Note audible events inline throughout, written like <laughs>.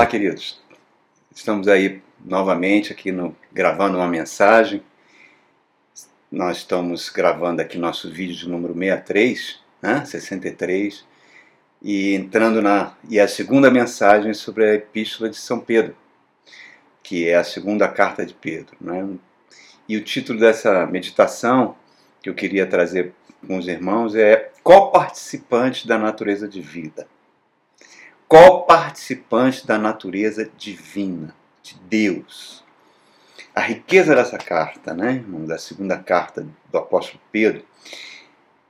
Olá, queridos. Estamos aí novamente aqui no, gravando uma mensagem. Nós estamos gravando aqui nosso vídeo de número 63, né? 63, e entrando na e a segunda mensagem sobre a Epístola de São Pedro, que é a segunda carta de Pedro, né? E o título dessa meditação que eu queria trazer com os irmãos é Qual participante da natureza de vida? Co-participante da natureza divina, de Deus. A riqueza dessa carta, né, da segunda carta do apóstolo Pedro,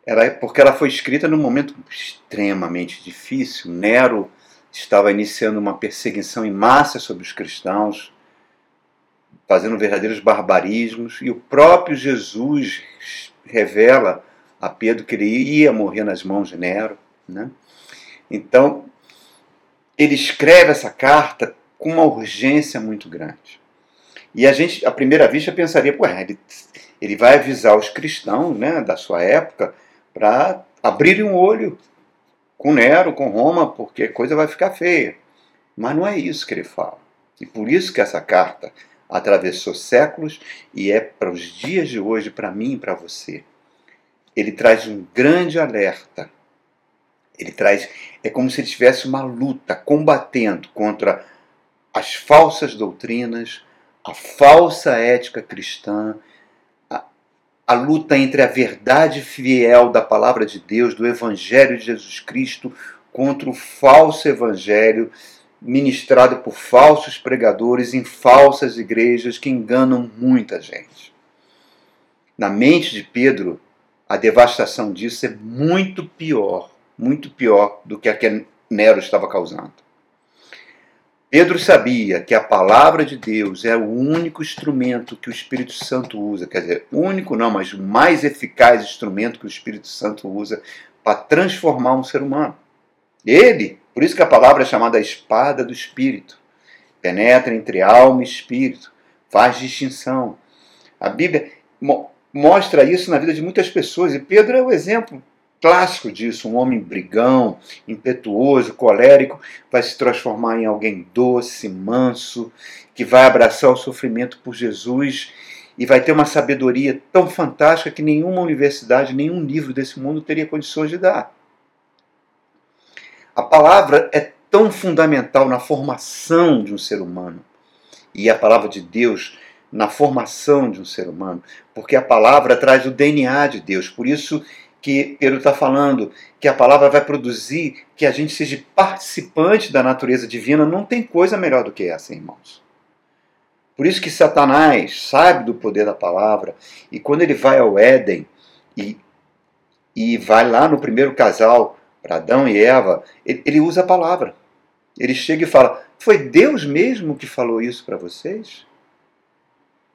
ela é porque ela foi escrita num momento extremamente difícil. Nero estava iniciando uma perseguição em massa sobre os cristãos, fazendo verdadeiros barbarismos, e o próprio Jesus revela a Pedro que ele ia morrer nas mãos de Nero. Né? Então, ele escreve essa carta com uma urgência muito grande. E a gente, à primeira vista, pensaria, ué, ele, ele vai avisar os cristãos né, da sua época para abrirem um olho com Nero, com Roma, porque a coisa vai ficar feia. Mas não é isso que ele fala. E por isso que essa carta atravessou séculos e é para os dias de hoje, para mim e para você. Ele traz um grande alerta ele traz. É como se ele tivesse uma luta combatendo contra as falsas doutrinas, a falsa ética cristã, a, a luta entre a verdade fiel da palavra de Deus, do Evangelho de Jesus Cristo, contra o falso evangelho ministrado por falsos pregadores em falsas igrejas que enganam muita gente. Na mente de Pedro, a devastação disso é muito pior muito pior do que a que Nero estava causando. Pedro sabia que a palavra de Deus é o único instrumento que o Espírito Santo usa, quer dizer, único não, mas o mais eficaz instrumento que o Espírito Santo usa para transformar um ser humano. Ele, por isso que a palavra é chamada a espada do Espírito, penetra entre alma e espírito, faz distinção. A Bíblia mostra isso na vida de muitas pessoas e Pedro é o exemplo clássico disso, um homem brigão, impetuoso, colérico, vai se transformar em alguém doce, manso, que vai abraçar o sofrimento por Jesus e vai ter uma sabedoria tão fantástica que nenhuma universidade, nenhum livro desse mundo teria condições de dar. A palavra é tão fundamental na formação de um ser humano e a palavra de Deus na formação de um ser humano, porque a palavra traz o DNA de Deus. Por isso que Pedro está falando, que a palavra vai produzir que a gente seja participante da natureza divina, não tem coisa melhor do que essa, irmãos. Por isso que Satanás sabe do poder da palavra, e quando ele vai ao Éden e, e vai lá no primeiro casal, para Adão e Eva, ele, ele usa a palavra. Ele chega e fala: Foi Deus mesmo que falou isso para vocês?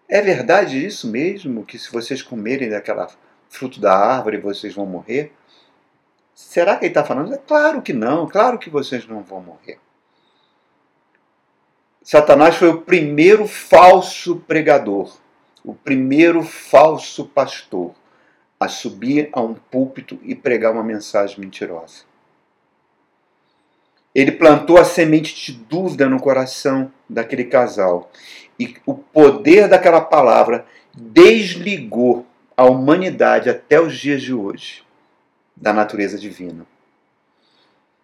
É verdade isso mesmo? Que se vocês comerem daquela fruto da árvore vocês vão morrer? Será que ele está falando? É claro que não, claro que vocês não vão morrer. Satanás foi o primeiro falso pregador, o primeiro falso pastor a subir a um púlpito e pregar uma mensagem mentirosa. Ele plantou a semente de dúvida no coração daquele casal. E o poder daquela palavra desligou a humanidade até os dias de hoje da natureza divina.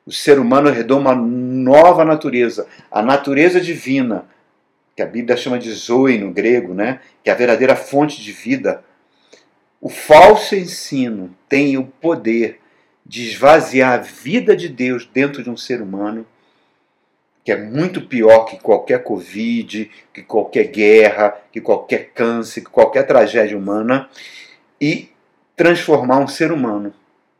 O ser humano herdou uma nova natureza, a natureza divina, que a Bíblia chama de Zoe no grego, né? que é a verdadeira fonte de vida. O falso ensino tem o poder de esvaziar a vida de Deus dentro de um ser humano, que é muito pior que qualquer Covid, que qualquer guerra, que qualquer câncer, que qualquer tragédia humana, e transformar um ser humano.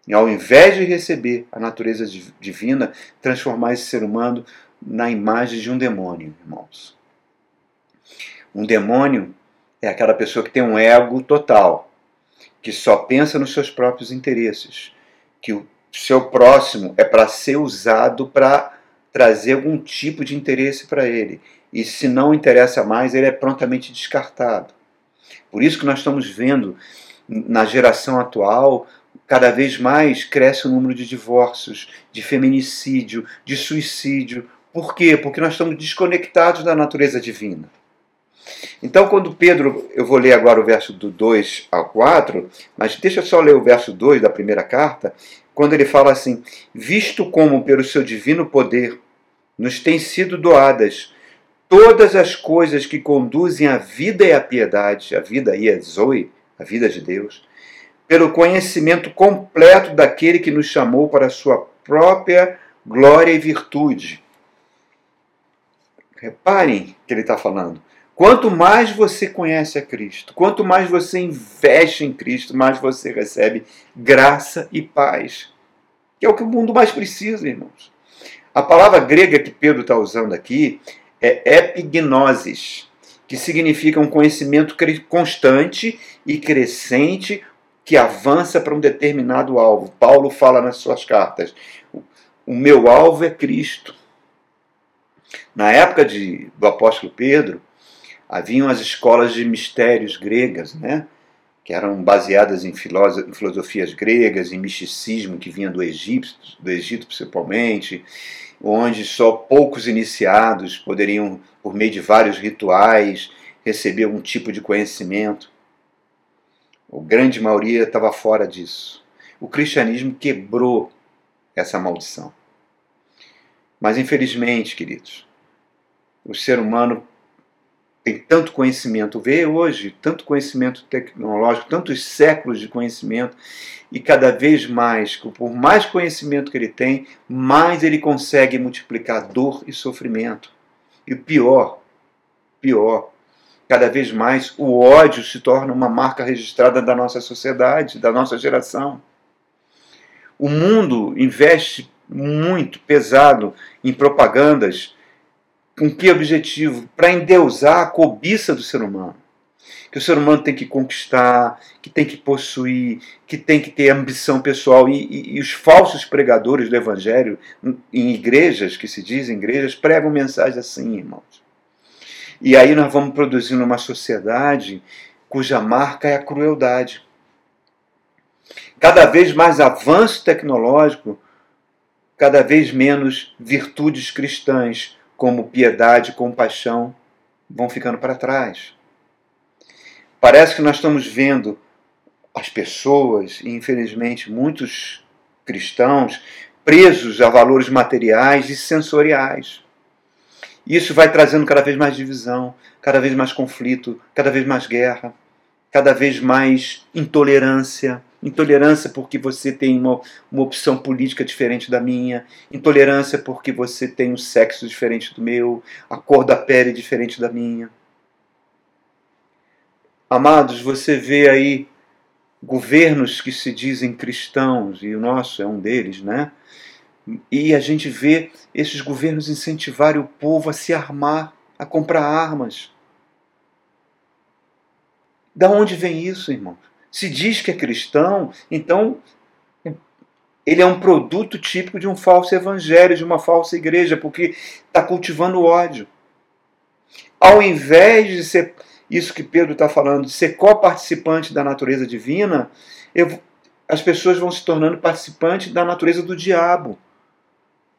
E ao invés de receber a natureza divina, transformar esse ser humano na imagem de um demônio, irmãos. Um demônio é aquela pessoa que tem um ego total, que só pensa nos seus próprios interesses, que o seu próximo é para ser usado para trazer algum tipo de interesse para ele. E se não interessa mais, ele é prontamente descartado. Por isso que nós estamos vendo na geração atual, cada vez mais cresce o número de divórcios, de feminicídio, de suicídio, Por quê? Porque nós estamos desconectados da natureza divina. Então, quando Pedro, eu vou ler agora o verso do 2 ao 4, mas deixa eu só ler o verso 2 da primeira carta, quando ele fala assim: Visto como pelo seu divino poder nos têm sido doadas todas as coisas que conduzem à vida e à piedade, a vida aí é Zoe, a vida de Deus, pelo conhecimento completo daquele que nos chamou para a sua própria glória e virtude. Reparem que ele está falando. Quanto mais você conhece a Cristo, quanto mais você investe em Cristo, mais você recebe graça e paz. Que é o que o mundo mais precisa, irmãos. A palavra grega que Pedro está usando aqui é epignosis, que significa um conhecimento constante e crescente que avança para um determinado alvo. Paulo fala nas suas cartas: o meu alvo é Cristo. Na época de, do apóstolo Pedro, haviam as escolas de mistérios gregas, né? que eram baseadas em, filosofias gregas, em misticismo que vinha do Egito, do Egito principalmente, onde só poucos iniciados poderiam, por meio de vários rituais, receber um tipo de conhecimento. A grande maioria estava fora disso. O cristianismo quebrou essa maldição. Mas infelizmente, queridos, o ser humano tem tanto conhecimento, vê hoje tanto conhecimento tecnológico, tantos séculos de conhecimento, e cada vez mais, por mais conhecimento que ele tem, mais ele consegue multiplicar dor e sofrimento. E pior, pior, cada vez mais o ódio se torna uma marca registrada da nossa sociedade, da nossa geração. O mundo investe muito pesado em propagandas com que objetivo? Para endeusar a cobiça do ser humano. Que o ser humano tem que conquistar, que tem que possuir, que tem que ter ambição pessoal. E, e, e os falsos pregadores do Evangelho, em igrejas, que se dizem igrejas, pregam mensagens assim, irmãos. E aí nós vamos produzindo uma sociedade cuja marca é a crueldade. Cada vez mais avanço tecnológico, cada vez menos virtudes cristãs, como piedade compaixão vão ficando para trás. Parece que nós estamos vendo as pessoas, e infelizmente muitos cristãos, presos a valores materiais e sensoriais. Isso vai trazendo cada vez mais divisão, cada vez mais conflito, cada vez mais guerra, cada vez mais intolerância, intolerância porque você tem uma, uma opção política diferente da minha, intolerância porque você tem um sexo diferente do meu, a cor da pele diferente da minha. Amados, você vê aí governos que se dizem cristãos, e o nosso é um deles, né? E a gente vê esses governos incentivarem o povo a se armar, a comprar armas. Da onde vem isso, irmãos? Se diz que é cristão, então ele é um produto típico de um falso evangelho, de uma falsa igreja, porque está cultivando ódio. Ao invés de ser isso que Pedro está falando, de ser coparticipante da natureza divina, eu, as pessoas vão se tornando participantes da natureza do diabo.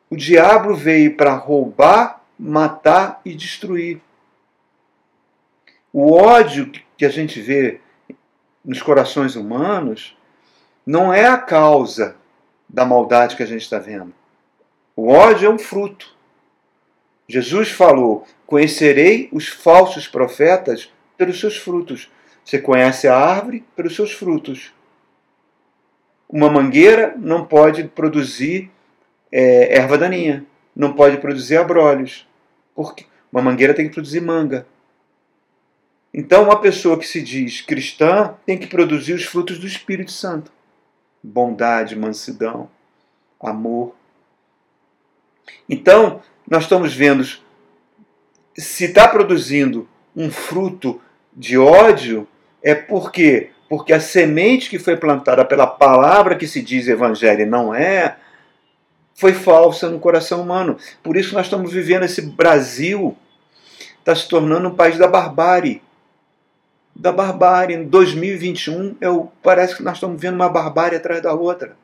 O diabo veio para roubar, matar e destruir. O ódio que a gente vê nos corações humanos não é a causa da maldade que a gente está vendo. O ódio é um fruto. Jesus falou: Conhecerei os falsos profetas pelos seus frutos. Você conhece a árvore pelos seus frutos. Uma mangueira não pode produzir é, erva daninha, não pode produzir abrolhos. Porque uma mangueira tem que produzir manga. Então, uma pessoa que se diz cristã tem que produzir os frutos do Espírito Santo: bondade, mansidão, amor. Então, nós estamos vendo se está produzindo um fruto de ódio, é porque porque a semente que foi plantada pela palavra que se diz evangelho não é, foi falsa no coração humano. Por isso nós estamos vivendo esse Brasil está se tornando um país da barbárie da barbárie. Em 2021, eu, parece que nós estamos vendo uma barbárie atrás da outra.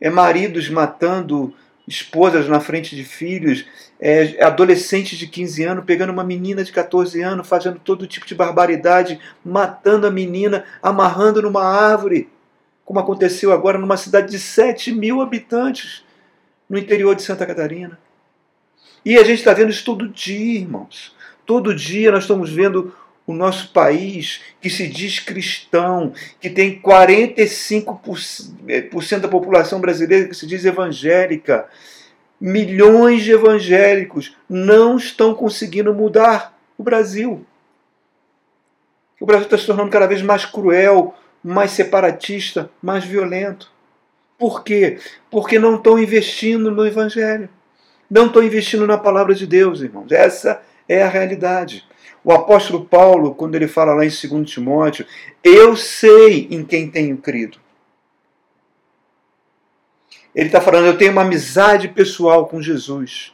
É maridos matando esposas na frente de filhos, é, adolescentes de 15 anos pegando uma menina de 14 anos, fazendo todo tipo de barbaridade, matando a menina, amarrando numa árvore, como aconteceu agora numa cidade de 7 mil habitantes no interior de Santa Catarina. E a gente está vendo isso todo dia, irmãos. Todo dia nós estamos vendo o nosso país, que se diz cristão, que tem 45% da população brasileira que se diz evangélica, milhões de evangélicos não estão conseguindo mudar o Brasil. O Brasil está se tornando cada vez mais cruel, mais separatista, mais violento. Por quê? Porque não estão investindo no Evangelho. Não estão investindo na palavra de Deus, irmãos. Essa é a realidade. O apóstolo Paulo, quando ele fala lá em 2 Timóteo, eu sei em quem tenho crido. Ele está falando, eu tenho uma amizade pessoal com Jesus.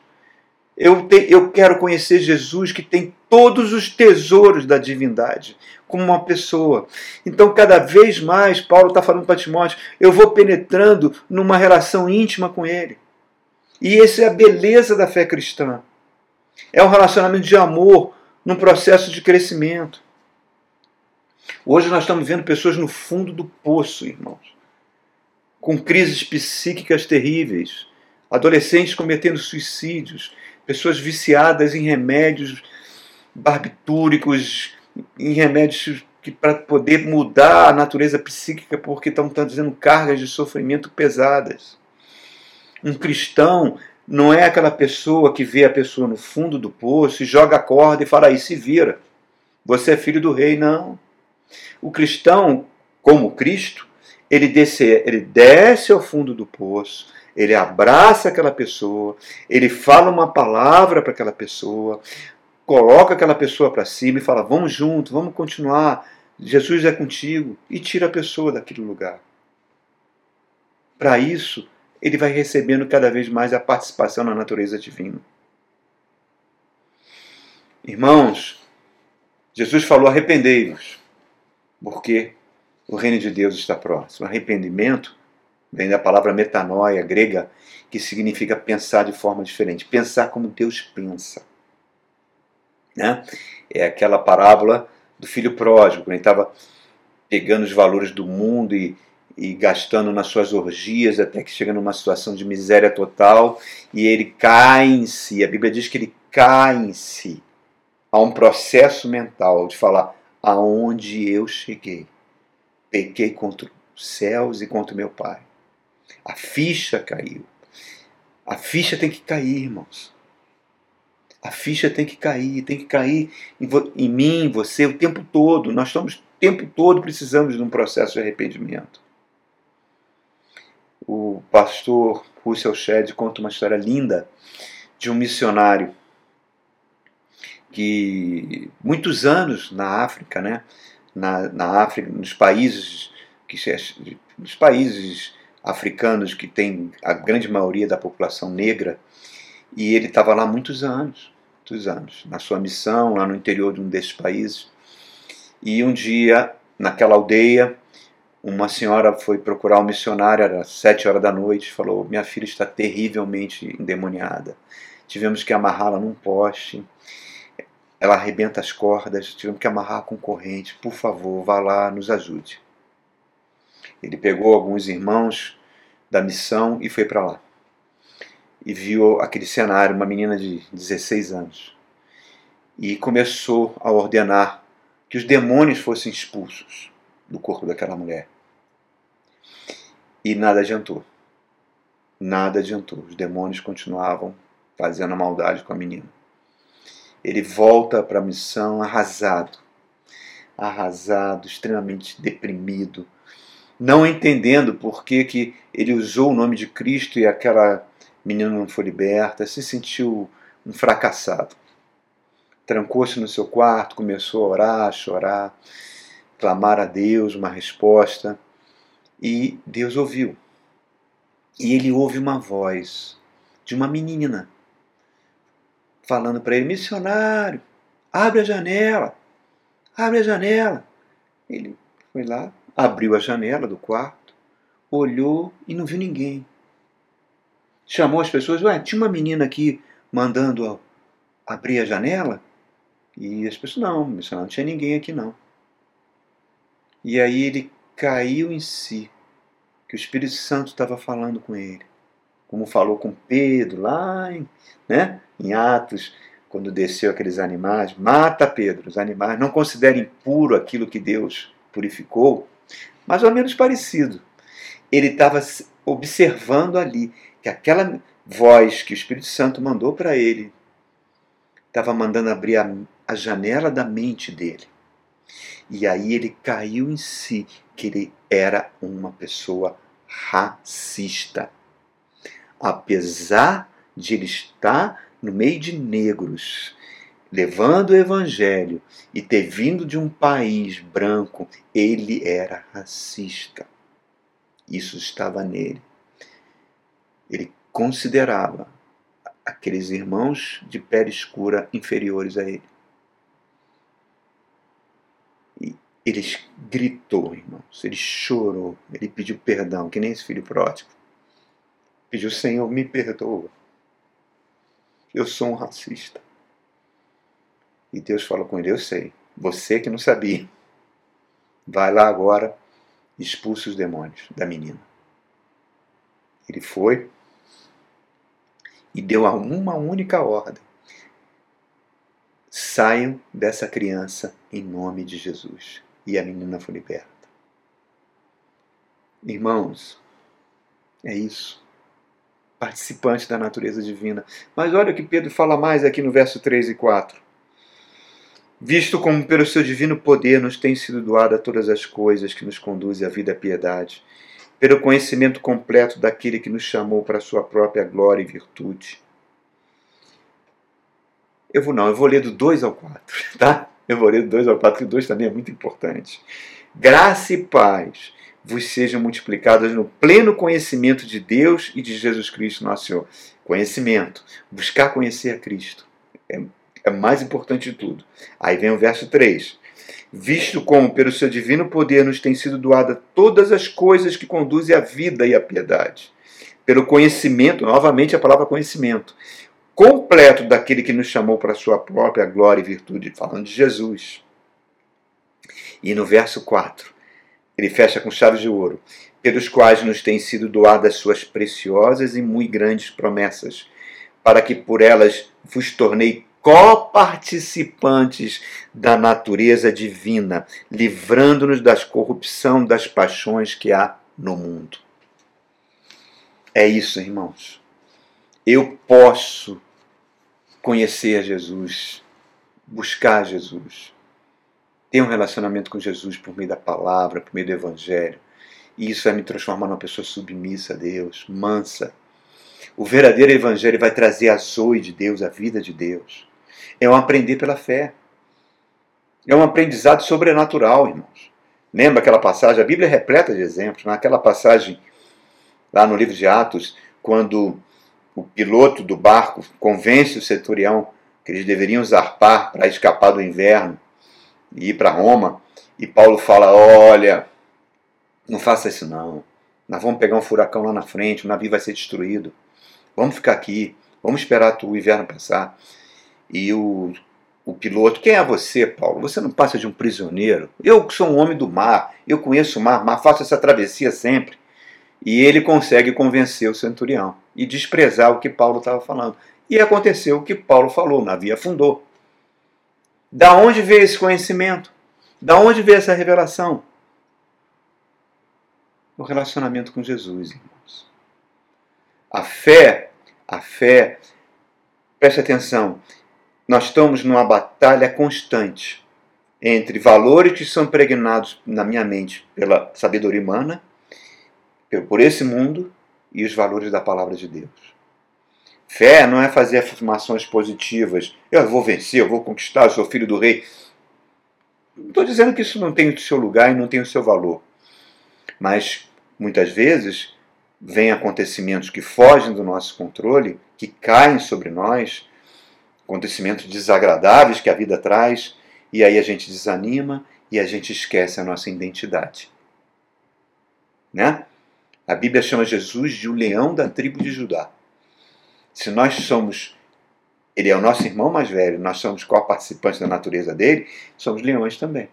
Eu, te, eu quero conhecer Jesus que tem todos os tesouros da divindade, como uma pessoa. Então, cada vez mais, Paulo está falando para Timóteo, eu vou penetrando numa relação íntima com ele. E essa é a beleza da fé cristã. É um relacionamento de amor, num processo de crescimento. Hoje nós estamos vendo pessoas no fundo do poço, irmãos, com crises psíquicas terríveis, adolescentes cometendo suicídios, pessoas viciadas em remédios barbitúricos, em remédios que para poder mudar a natureza psíquica porque estão trazendo cargas de sofrimento pesadas. Um cristão não é aquela pessoa que vê a pessoa no fundo do poço e joga a corda e fala aí, se vira. Você é filho do rei, não. O cristão, como Cristo, ele desce, ele desce ao fundo do poço, ele abraça aquela pessoa, ele fala uma palavra para aquela pessoa, coloca aquela pessoa para cima e fala: Vamos junto, vamos continuar, Jesus é contigo, e tira a pessoa daquele lugar. Para isso, ele vai recebendo cada vez mais a participação na natureza divina. Irmãos, Jesus falou: arrependei-vos, porque o reino de Deus está próximo. Arrependimento vem da palavra metanoia grega, que significa pensar de forma diferente, pensar como Deus pensa. Né? É aquela parábola do filho pródigo, quando ele estava pegando os valores do mundo e e gastando nas suas orgias até que chega numa situação de miséria total e ele cai em si. A Bíblia diz que ele cai em si. Há um processo mental de falar aonde eu cheguei. Pequei contra os céus e contra o meu Pai. A ficha caiu. A ficha tem que cair, irmãos. A ficha tem que cair, tem que cair em, em mim, em você, o tempo todo. Nós estamos o tempo todo precisamos de um processo de arrependimento o pastor Russell Shedd conta uma história linda de um missionário que muitos anos na África, né, na, na África, nos países que nos países africanos que tem a grande maioria da população negra, e ele estava lá muitos anos, muitos anos, na sua missão lá no interior de um desses países. E um dia, naquela aldeia, uma senhora foi procurar um missionário, era sete horas da noite, falou: Minha filha está terrivelmente endemoniada. Tivemos que amarrá-la num poste, ela arrebenta as cordas, tivemos que amarrar com corrente. Por favor, vá lá, nos ajude. Ele pegou alguns irmãos da missão e foi para lá. E viu aquele cenário, uma menina de 16 anos. E começou a ordenar que os demônios fossem expulsos do corpo daquela mulher. E nada adiantou. Nada adiantou. Os demônios continuavam fazendo a maldade com a menina. Ele volta para a missão arrasado. Arrasado, extremamente deprimido, não entendendo por que, que ele usou o nome de Cristo e aquela menina não foi liberta, se sentiu um fracassado. Trancou-se no seu quarto, começou a orar, a chorar, clamar a Deus uma resposta. E Deus ouviu. E ele ouve uma voz de uma menina falando para ele: Missionário, abre a janela, abre a janela. Ele foi lá, abriu a janela do quarto, olhou e não viu ninguém. chamou as pessoas, ué, tinha uma menina aqui mandando abrir a janela? E as pessoas, não, missionário, não tinha ninguém aqui não. E aí ele caiu em si, que o Espírito Santo estava falando com ele. Como falou com Pedro lá em, né, em Atos, quando desceu aqueles animais, mata Pedro, os animais, não considere impuro aquilo que Deus purificou, mais ou menos parecido. Ele estava observando ali que aquela voz que o Espírito Santo mandou para ele estava mandando abrir a, a janela da mente dele. E aí ele caiu em si que ele era uma pessoa racista. Apesar de ele estar no meio de negros, levando o evangelho e ter vindo de um país branco, ele era racista. Isso estava nele. Ele considerava aqueles irmãos de pele escura inferiores a ele. E ele gritou, irmãos, ele chorou, ele pediu perdão, que nem esse filho pródigo. Pediu, Senhor, me perdoa. Eu sou um racista. E Deus falou com ele: Eu sei, você que não sabia. Vai lá agora, expulse os demônios da menina. Ele foi e deu uma única ordem: saiam dessa criança em nome de Jesus. E a menina foi liberta. Irmãos, é isso. Participante da natureza divina. Mas olha o que Pedro fala mais aqui no verso 3 e 4 visto como pelo seu divino poder nos tem sido doada todas as coisas que nos conduzem à vida à piedade, pelo conhecimento completo daquele que nos chamou para a sua própria glória e virtude. Eu vou não, eu vou ler do 2 ao 4, <laughs> tá? Eu vou ler do 2 ao 4, que o 2 também é muito importante. Graça e paz vos sejam multiplicadas no pleno conhecimento de Deus e de Jesus Cristo, nosso Senhor. Conhecimento, buscar conhecer a Cristo. É é mais importante de tudo. Aí vem o verso 3. Visto como pelo seu divino poder nos tem sido doada todas as coisas que conduzem à vida e à piedade, pelo conhecimento, novamente a palavra conhecimento, completo daquele que nos chamou para a sua própria glória e virtude, falando de Jesus. E no verso 4, ele fecha com chaves de ouro, pelos quais nos têm sido doadas suas preciosas e muito grandes promessas, para que por elas vos tornei coparticipantes da natureza divina, livrando-nos das corrupção das paixões que há no mundo. É isso, irmãos. Eu posso conhecer Jesus, buscar Jesus, ter um relacionamento com Jesus por meio da palavra, por meio do Evangelho. E isso vai me transformar numa pessoa submissa a Deus, mansa. O verdadeiro Evangelho vai trazer a zoe de Deus, a vida de Deus. É um aprender pela fé. É um aprendizado sobrenatural, irmãos. Lembra aquela passagem? A Bíblia é repleta de exemplos. Naquela passagem, lá no livro de Atos, quando o piloto do barco convence o centurião que eles deveriam zarpar para escapar do inverno e ir para Roma. E Paulo fala: Olha, não faça isso não. Nós vamos pegar um furacão lá na frente, o navio vai ser destruído. Vamos ficar aqui, vamos esperar o inverno passar. E o, o piloto, quem é você, Paulo? Você não passa de um prisioneiro. Eu sou um homem do mar, eu conheço o mar, mas faço essa travessia sempre. E ele consegue convencer o centurião e desprezar o que Paulo estava falando. E aconteceu o que Paulo falou, o navio afundou. Da onde veio esse conhecimento? Da onde veio essa revelação? O relacionamento com Jesus, irmãos. A fé, a fé, preste atenção, nós estamos numa batalha constante entre valores que são impregnados na minha mente pela sabedoria humana, por esse mundo, e os valores da palavra de Deus. Fé não é fazer afirmações positivas. Eu vou vencer, eu vou conquistar, eu sou filho do rei. Não estou dizendo que isso não tem o seu lugar e não tem o seu valor. Mas, muitas vezes, vêm acontecimentos que fogem do nosso controle, que caem sobre nós, acontecimentos desagradáveis que a vida traz, e aí a gente desanima e a gente esquece a nossa identidade. Né? A Bíblia chama Jesus de o leão da tribo de Judá. Se nós somos. Ele é o nosso irmão mais velho, nós somos co-participantes da natureza dele, somos leões também.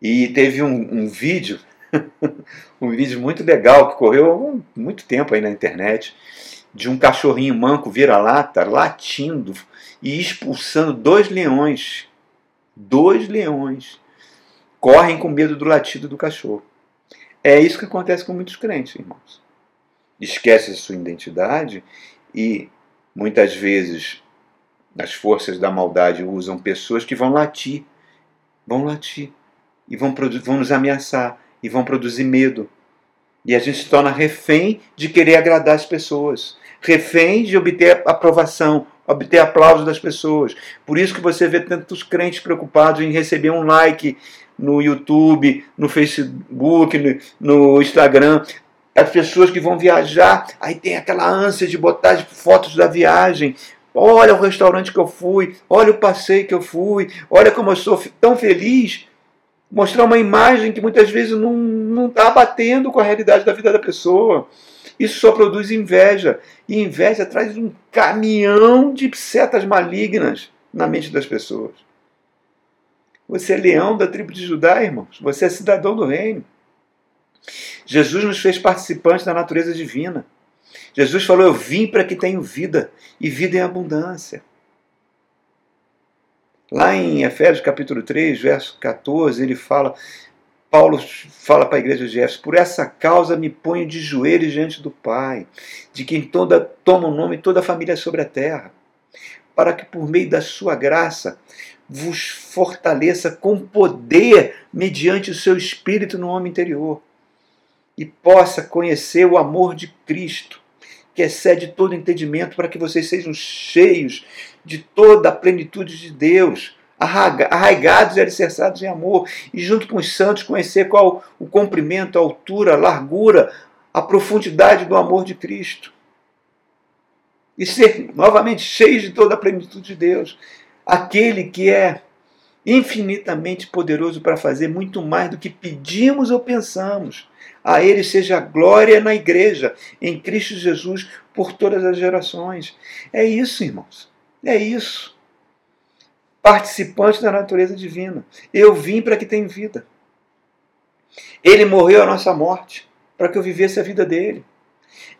E teve um, um vídeo, <laughs> um vídeo muito legal que correu há muito tempo aí na internet, de um cachorrinho manco vira-lata latindo e expulsando dois leões. Dois leões. Correm com medo do latido do cachorro. É isso que acontece com muitos crentes, irmãos. Esquece a sua identidade e muitas vezes as forças da maldade usam pessoas que vão latir, vão latir e vão, vão nos ameaçar e vão produzir medo. E a gente se torna refém de querer agradar as pessoas, refém de obter aprovação, obter aplauso das pessoas. Por isso que você vê tantos crentes preocupados em receber um like no YouTube, no Facebook, no, no Instagram. As pessoas que vão viajar, aí tem aquela ânsia de botar fotos da viagem. Olha o restaurante que eu fui, olha o passeio que eu fui, olha como eu sou tão feliz. Mostrar uma imagem que muitas vezes não está batendo com a realidade da vida da pessoa. Isso só produz inveja. E inveja traz um caminhão de setas malignas na mente das pessoas. Você é leão da tribo de Judá, irmãos. Você é cidadão do reino. Jesus nos fez participantes da natureza divina. Jesus falou: Eu vim para que tenham vida e vida em abundância. Lá em Efésios capítulo 3, verso 14, ele fala: Paulo fala para a igreja de Éfeso: Por essa causa me ponho de joelhos diante do Pai, de quem toda toma o nome toda a família sobre a terra, para que por meio da sua graça vos fortaleça com poder mediante o seu espírito no homem interior. E possa conhecer o amor de Cristo, que excede todo entendimento, para que vocês sejam cheios de toda a plenitude de Deus, arraigados e alicerçados em amor, e junto com os santos conhecer qual o comprimento, a altura, a largura, a profundidade do amor de Cristo. E ser novamente cheios de toda a plenitude de Deus aquele que é infinitamente poderoso para fazer muito mais do que pedimos ou pensamos. A Ele seja glória na igreja, em Cristo Jesus, por todas as gerações. É isso, irmãos. É isso. Participante da natureza divina. Eu vim para que tenha vida. Ele morreu a nossa morte, para que eu vivesse a vida dele.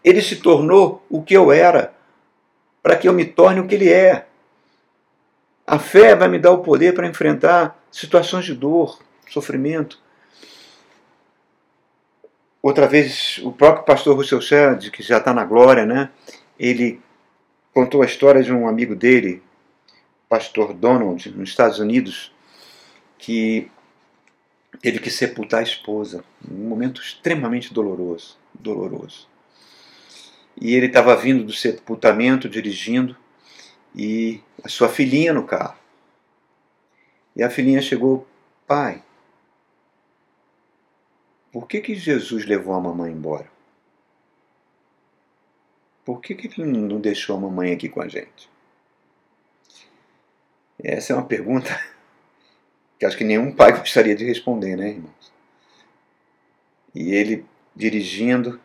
Ele se tornou o que eu era, para que eu me torne o que ele é. A fé vai me dar o poder para enfrentar situações de dor, sofrimento. Outra vez, o próprio pastor Russell Shedd, que já está na glória, né? ele contou a história de um amigo dele, pastor Donald, nos Estados Unidos, que teve que sepultar a esposa, um momento extremamente doloroso, doloroso. E ele estava vindo do sepultamento, dirigindo, e a sua filhinha no carro. E a filhinha chegou, pai, por que, que Jesus levou a mamãe embora? Por que, que ele não deixou a mamãe aqui com a gente? Essa é uma pergunta <laughs> que acho que nenhum pai <laughs> gostaria de responder, né, irmãos? E ele, dirigindo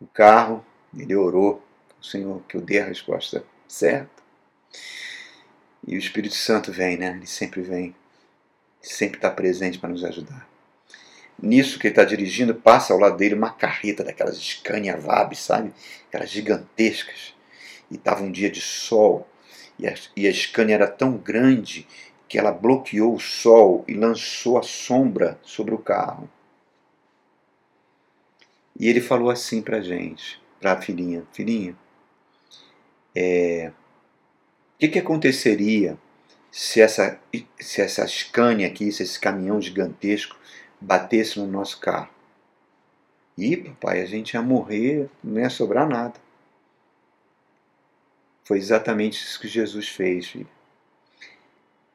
o carro, ele orou o Senhor que eu dê a resposta certa. E o Espírito Santo vem, né? Ele sempre vem, sempre está presente para nos ajudar. Nisso que ele está dirigindo, passa ao lado dele uma carreta daquelas Scania Vab, sabe? Aquelas gigantescas. E estava um dia de sol. E a, e a Scania era tão grande que ela bloqueou o sol e lançou a sombra sobre o carro. E ele falou assim para gente, para a filhinha: Filhinha, é, que, que aconteceria se essa, se essa Scania aqui, se esse caminhão gigantesco batesse no nosso carro? E, papai, a gente ia morrer, não ia sobrar nada. Foi exatamente isso que Jesus fez, filho.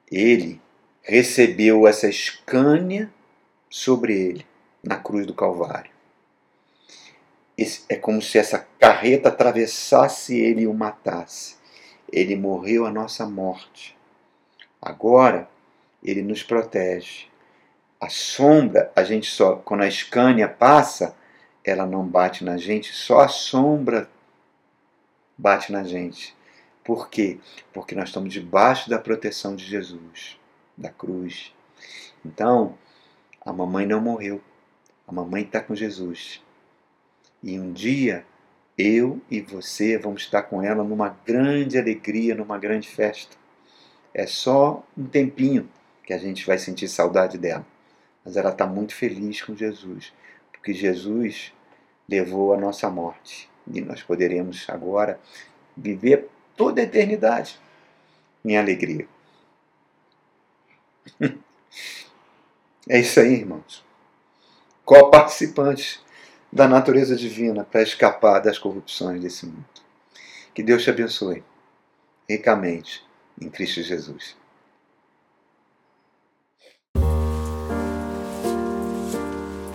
Ele recebeu essa Scania sobre ele na cruz do Calvário. É como se essa carreta atravessasse ele e o matasse. Ele morreu a nossa morte. Agora, ele nos protege. A sombra, a gente só, quando a escânia passa, ela não bate na gente, só a sombra bate na gente. Por quê? Porque nós estamos debaixo da proteção de Jesus, da cruz. Então, a mamãe não morreu. A mamãe está com Jesus. E um dia, eu e você vamos estar com ela numa grande alegria, numa grande festa. É só um tempinho que a gente vai sentir saudade dela. Mas ela está muito feliz com Jesus, porque Jesus levou a nossa morte. E nós poderemos agora viver toda a eternidade em alegria. <laughs> É isso aí, irmãos. Co-participantes da natureza divina para escapar das corrupções desse mundo. Que Deus te abençoe ricamente em Cristo Jesus.